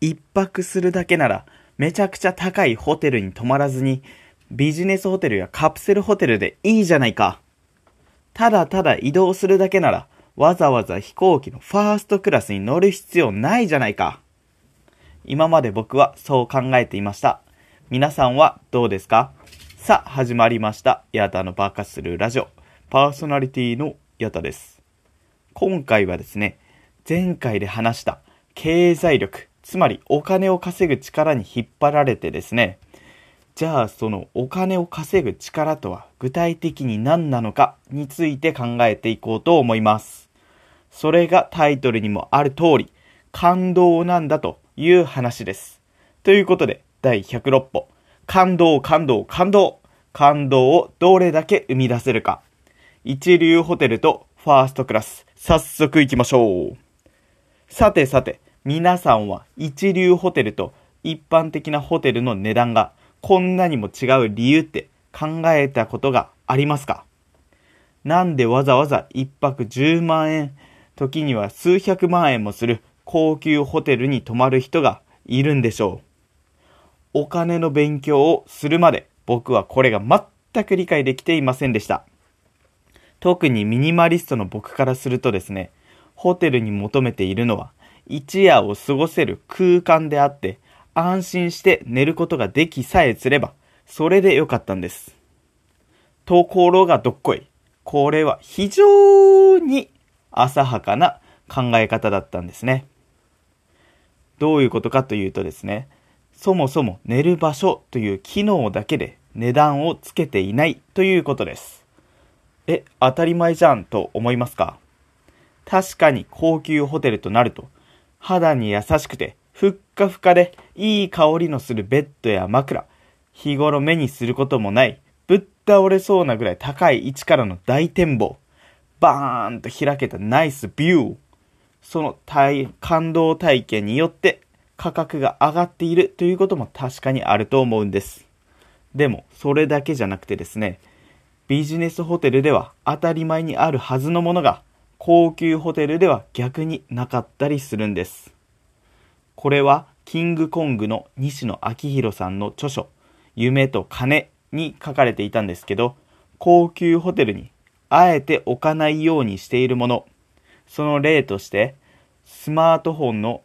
一泊するだけならめちゃくちゃ高いホテルに泊まらずにビジネスホテルやカプセルホテルでいいじゃないか。ただただ移動するだけならわざわざ飛行機のファーストクラスに乗る必要ないじゃないか。今まで僕はそう考えていました。皆さんはどうですか？さあ、始まりました。ヤタのバカするラジオ。パーソナリティのヤタです。今回はですね、前回で話した経済力、つまりお金を稼ぐ力に引っ張られてですね、じゃあそのお金を稼ぐ力とは具体的に何なのかについて考えていこうと思います。それがタイトルにもある通り、感動なんだという話です。ということで、第106歩。感動、感動、感動。感動をどれだけ生み出せるか。一流ホテルとファーストクラス。早速行きましょう。さてさて、皆さんは一流ホテルと一般的なホテルの値段がこんなにも違う理由って考えたことがありますか？なんでわざわざ一泊10万円時には数百万円もする高級ホテルに泊まる人がいるんでしょう？お金の勉強をするまで僕はこれが全く理解できていませんでした。特にミニマリストの僕からするとですね、ホテルに求めているのは一夜を過ごせる空間であって、安心して寝ることができさえすれば、それでよかったんです。ところがどっこい。これは非常に浅はかな考え方だったんですね。どういうことかというとですね、そもそも寝る場所という機能だけで値段をつけていないということです。え、当たり前じゃんと思いますか？確かに高級ホテルとなると、肌に優しくてふっかふかでいい香りのするベッドや枕、日頃目にすることもないぶっ倒れそうなぐらい高い位置からの大展望、バーンと開けたナイスビュー。その感動体験によって価格が上がっているということも確かにあると思うんです。でも、それだけじゃなくてですね、ビジネスホテルでは当たり前にあるはずのものが、高級ホテルでは逆になかったりするんです。これは、キングコングの西野昭弘さんの著書、夢と金に書かれていたんですけど、高級ホテルにあえて置かないようにしているもの、その例として、スマートフォンの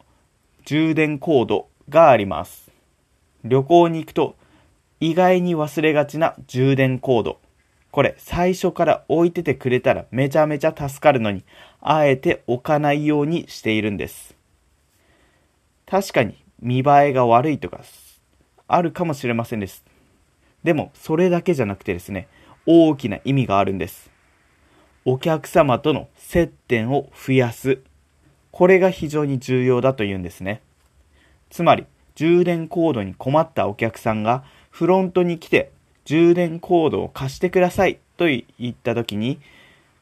充電コードがあります。旅行に行くと、意外に忘れがちな充電コード。これ、最初から置いててくれたらめちゃめちゃ助かるのに、あえて置かないようにしているんです。確かに見栄えが悪いとか、あるかもしれませんです。でも、それだけじゃなくてですね、大きな意味があるんです。お客様との接点を増やす。これが非常に重要だというんですね。つまり、充電コードに困ったお客さんがフロントに来て充電コードを貸してくださいと言った時に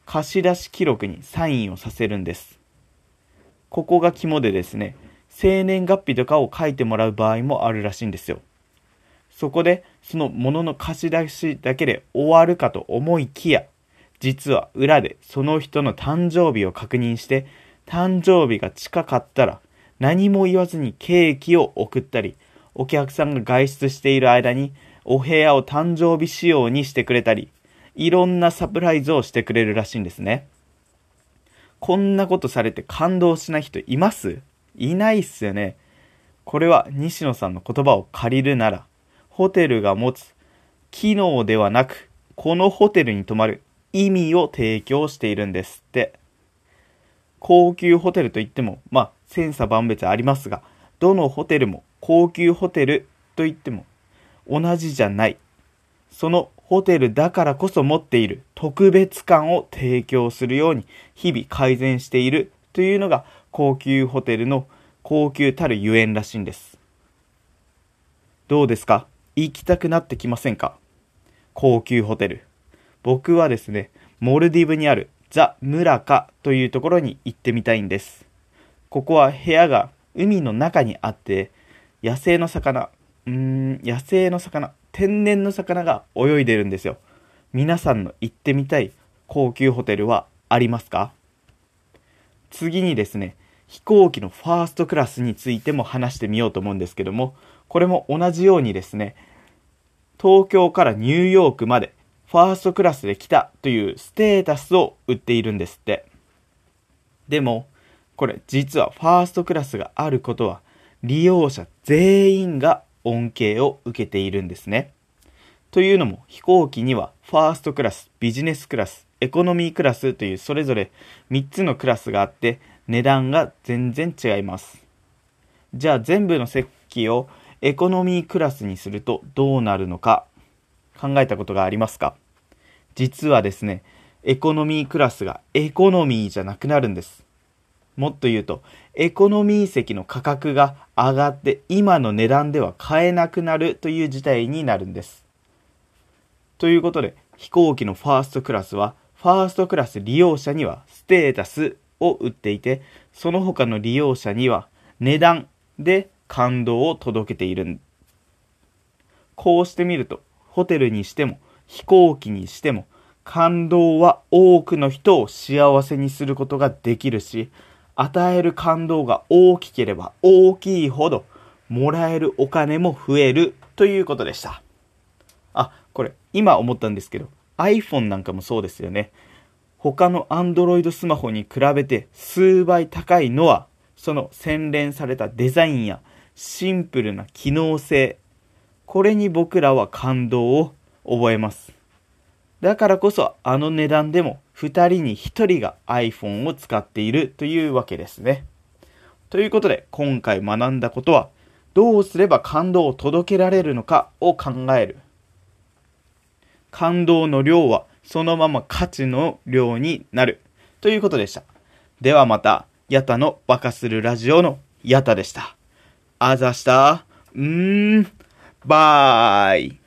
貸し出し記録にサインをさせるんです。ここが肝でですね、生年月日とかを書いてもらう場合もあるらしいんですよ。そこでそのものの貸し出しだけで終わるかと思いきや、実は裏でその人の誕生日を確認して、誕生日が近かったら何も言わずにケーキを送ったり、お客さんが外出している間にお部屋を誕生日仕様にしてくれたり、いろんなサプライズをしてくれるらしいんですね。こんなことされて感動しない人います？いないっすよね。これは西野さんの言葉を借りるなら、ホテルが持つ機能ではなく、このホテルに泊まる意味を提供しているんですって。高級ホテルといっても、まあ、千差万別ありますが、どのホテルも高級ホテルといっても同じじゃない。そのホテルだからこそ持っている特別感を提供するように日々改善しているというのが高級ホテルの高級たるゆえんらしいんです。どうですか？行きたくなってきませんか？高級ホテル。僕はですね、モルディブにあるザ・ムラカというところに行ってみたいんです。ここは部屋が海の中にあって、野生の魚、うーん、野生の魚、天然の魚が泳いでるんですよ。皆さんの行ってみたい高級ホテルはありますか？次にですね、飛行機のファーストクラスについても話してみようと思うんですけども、これも同じようにですね、東京からニューヨークまでファーストクラスで来たというステータスを売っているんですって。でも、これ実はファーストクラスがあることは利用者全員が恩恵を受けているんですね。というのも飛行機にはファーストクラス、ビジネスクラス、エコノミークラスというそれぞれ3つのクラスがあって値段が全然違います。じゃあ全部の席をエコノミークラスにするとどうなるのか考えたことがありますか？実はですね、エコノミークラスがエコノミーじゃなくなるんです。もっと言うと、エコノミー席の価格が上がって今の値段では買えなくなるという事態になるんです。ということで、飛行機のファーストクラスは、ファーストクラス利用者にはステータスを売っていて、その他の利用者には値段で感動を届けているこうしてみると、ホテルにしても飛行機にしても感動は多くの人を幸せにすることができるし、与える感動が大きければ大きいほどもらえるお金も増えるということでした。あ、これ今思ったんですけど iPhone なんかもそうですよね。他の Android スマホに比べて数倍高いのはその洗練されたデザインやシンプルな機能性これに僕らは感動を覚えます。だからこそあの値段でも2人に1人が iPhone を使っているというわけですね。ということで今回学んだことはどうすれば感動を届けられるのかを考える。感動の量はそのまま価値の量になるということでした。ではまた、ヤタのバカするラジオのヤタでした。あざした。うーん、バーイ。